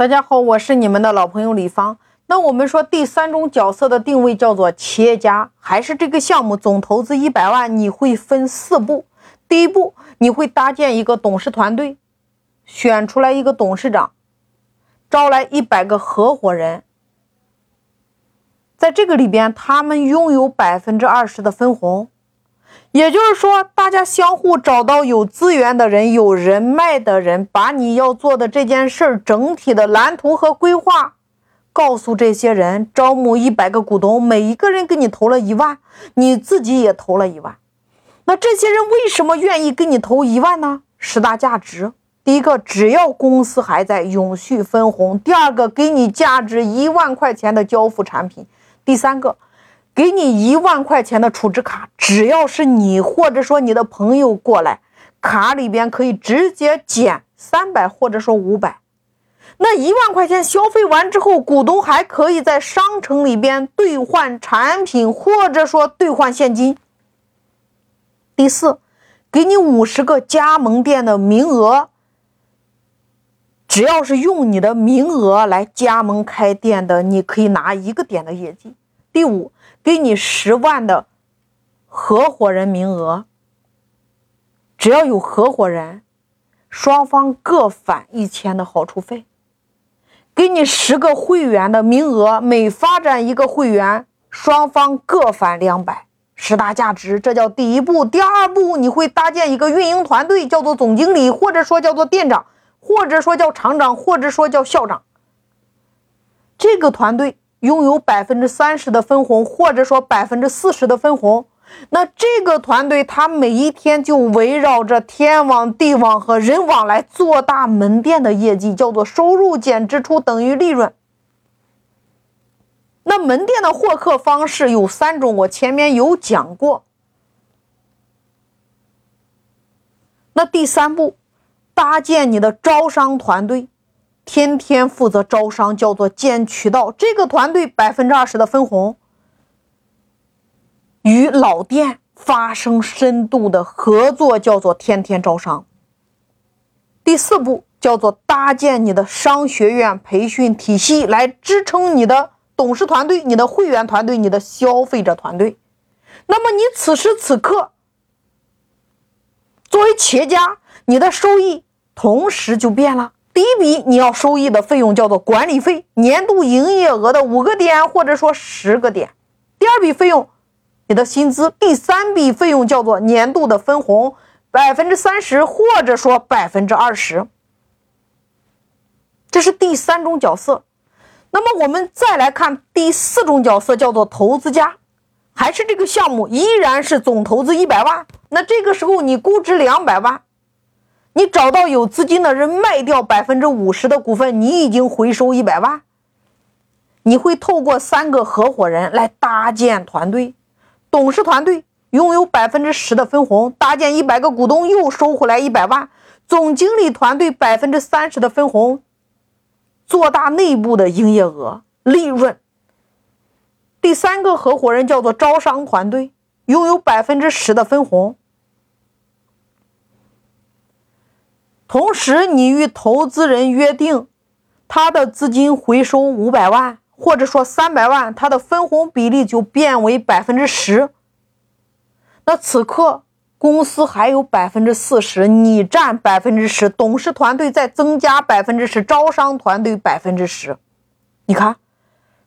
大家好，我是你们的老朋友李芳。那我们说第三种角色的定位叫做企业家，还是这个项目总投资一百万？你会分四步。第一步，你会搭建一个董事团队，选出来一个董事长，招来一百个合伙人，在这个里边，他们拥有百分之二十的分红。也就是说，大家相互找到有资源的人、有人脉的人，把你要做的这件事儿整体的蓝图和规划告诉这些人，招募一百个股东，每一个人给你投了一万，你自己也投了一万。那这些人为什么愿意给你投一万呢？十大价值：第一个，只要公司还在，永续分红；第二个，给你价值一万块钱的交付产品；第三个。给你一万块钱的储值卡，只要是你或者说你的朋友过来，卡里边可以直接减三百或者说五百。那一万块钱消费完之后，股东还可以在商城里边兑换产品或者说兑换现金。第四，给你五十个加盟店的名额，只要是用你的名额来加盟开店的，你可以拿一个点的业绩。第五。给你十万的合伙人名额，只要有合伙人，双方各返一千的好处费。给你十个会员的名额，每发展一个会员，双方各返两百。十大价值，这叫第一步。第二步，你会搭建一个运营团队，叫做总经理，或者说叫做店长，或者说叫厂长，或者说叫校长。这个团队。拥有百分之三十的分红，或者说百分之四十的分红，那这个团队他每一天就围绕着天网、地网和人网来做大门店的业绩，叫做收入减支出等于利润。那门店的获客方式有三种，我前面有讲过。那第三步，搭建你的招商团队。天天负责招商，叫做建渠道。这个团队百分之二十的分红，与老店发生深度的合作，叫做天天招商。第四步叫做搭建你的商学院培训体系，来支撑你的董事团队、你的会员团队、你的消费者团队。那么你此时此刻作为企业家，你的收益同时就变了。第一笔你要收益的费用叫做管理费，年度营业额的五个点或者说十个点。第二笔费用，你的薪资。第三笔费用叫做年度的分红，百分之三十或者说百分之二十。这是第三种角色。那么我们再来看第四种角色，叫做投资家，还是这个项目依然是总投资一百万，那这个时候你估值两百万。你找到有资金的人卖掉百分之五十的股份，你已经回收一百万。你会透过三个合伙人来搭建团队，董事团队拥有百分之十的分红，搭建一百个股东又收回来一百万。总经理团队百分之三十的分红，做大内部的营业额利润。第三个合伙人叫做招商团队，拥有百分之十的分红。同时，你与投资人约定，他的资金回收五百万，或者说三百万，他的分红比例就变为百分之十。那此刻公司还有百分之四十，你占百分之十，董事团队再增加百分之十，招商团队百分之十。你看，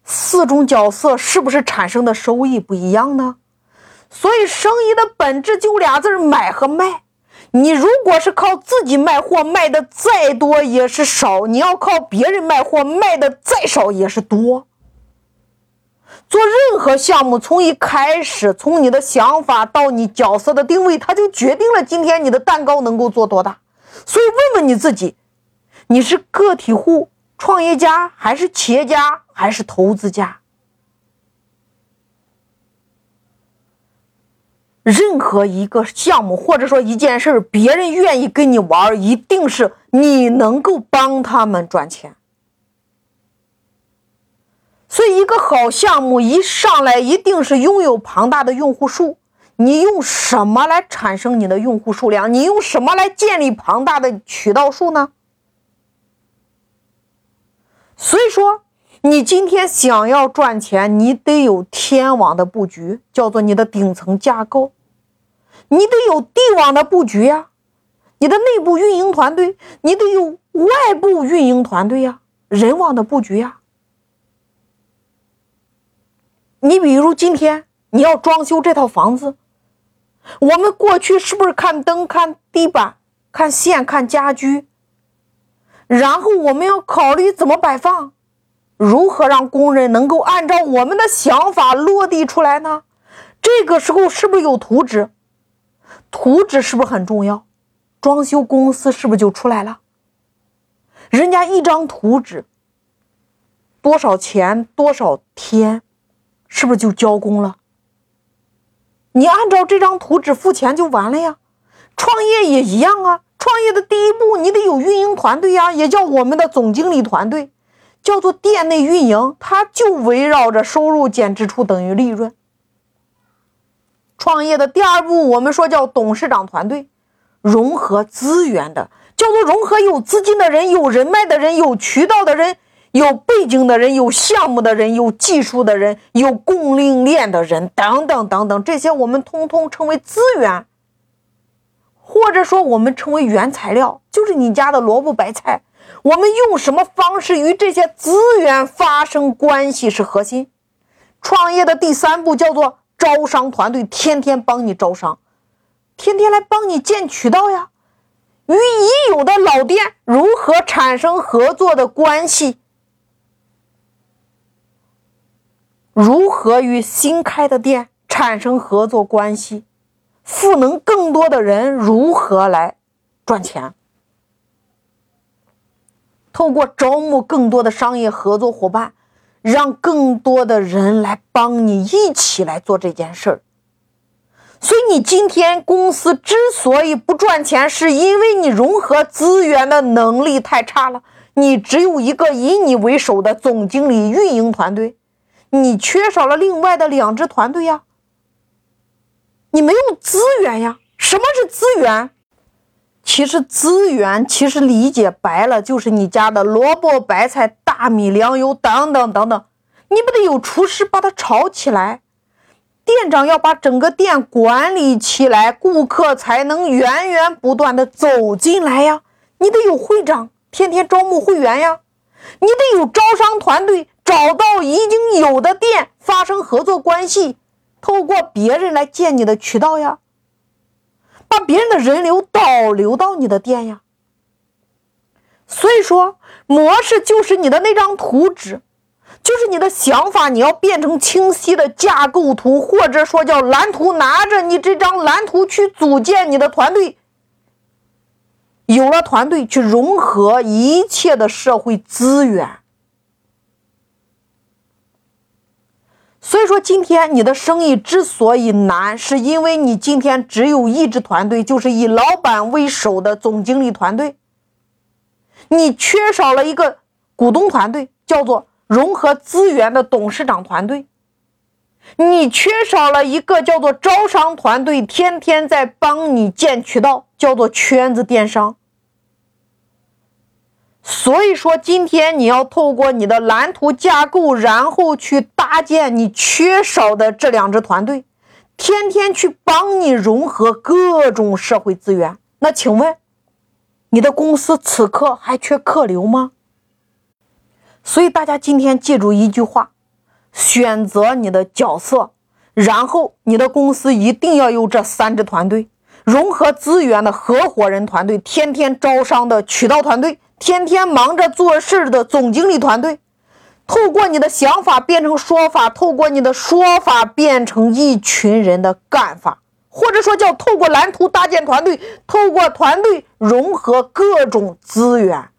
四种角色是不是产生的收益不一样呢？所以，生意的本质就俩字买和卖。你如果是靠自己卖货，卖的再多也是少；你要靠别人卖货，卖的再少也是多。做任何项目，从一开始，从你的想法到你角色的定位，它就决定了今天你的蛋糕能够做多大。所以，问问你自己：你是个体户、创业家，还是企业家，还是投资家？任何一个项目或者说一件事别人愿意跟你玩，一定是你能够帮他们赚钱。所以，一个好项目一上来一定是拥有庞大的用户数。你用什么来产生你的用户数量？你用什么来建立庞大的渠道数呢？所以说，你今天想要赚钱，你得有天网的布局，叫做你的顶层架构；你得有地网的布局呀，你的内部运营团队；你得有外部运营团队呀，人网的布局呀。你比如今天你要装修这套房子，我们过去是不是看灯、看地板、看线、看家居？然后我们要考虑怎么摆放，如何让工人能够按照我们的想法落地出来呢？这个时候是不是有图纸？图纸是不是很重要？装修公司是不是就出来了？人家一张图纸多少钱？多少天？是不是就交工了？你按照这张图纸付钱就完了呀。创业也一样啊。创业的第一步，你得有运营团队呀，也叫我们的总经理团队，叫做店内运营，它就围绕着收入减支出等于利润。创业的第二步，我们说叫董事长团队，融合资源的，叫做融合有资金的人、有人脉的人、有渠道的人。有背景的人，有项目的人，有技术的人，有供应链的人，等等等等，这些我们通通称为资源，或者说我们称为原材料，就是你家的萝卜白菜。我们用什么方式与这些资源发生关系是核心。创业的第三步叫做招商团队，天天帮你招商，天天来帮你建渠道呀，与已有的老店如何产生合作的关系。如何与新开的店产生合作关系，赋能更多的人？如何来赚钱？透过招募更多的商业合作伙伴，让更多的人来帮你一起来做这件事儿。所以，你今天公司之所以不赚钱，是因为你融合资源的能力太差了。你只有一个以你为首的总经理运营团队。你缺少了另外的两支团队呀，你没有资源呀。什么是资源？其实资源其实理解白了就是你家的萝卜白菜、大米、粮油等等等等。你不得有厨师把它炒起来，店长要把整个店管理起来，顾客才能源源不断的走进来呀。你得有会长，天天招募会员呀。你得有招商团队。找到已经有的店发生合作关系，透过别人来建你的渠道呀，把别人的人流导流到你的店呀。所以说，模式就是你的那张图纸，就是你的想法，你要变成清晰的架构图，或者说叫蓝图，拿着你这张蓝图去组建你的团队。有了团队，去融合一切的社会资源。所以说，今天你的生意之所以难，是因为你今天只有一支团队，就是以老板为首的总经理团队。你缺少了一个股东团队，叫做融合资源的董事长团队。你缺少了一个叫做招商团队，天天在帮你建渠道，叫做圈子电商。所以说，今天你要透过你的蓝图架构，然后去搭建你缺少的这两支团队，天天去帮你融合各种社会资源。那请问，你的公司此刻还缺客流吗？所以大家今天记住一句话：选择你的角色，然后你的公司一定要有这三支团队：融合资源的合伙人团队，天天招商的渠道团队。天天忙着做事的总经理团队，透过你的想法变成说法，透过你的说法变成一群人的干法，或者说叫透过蓝图搭建团队，透过团队融合各种资源。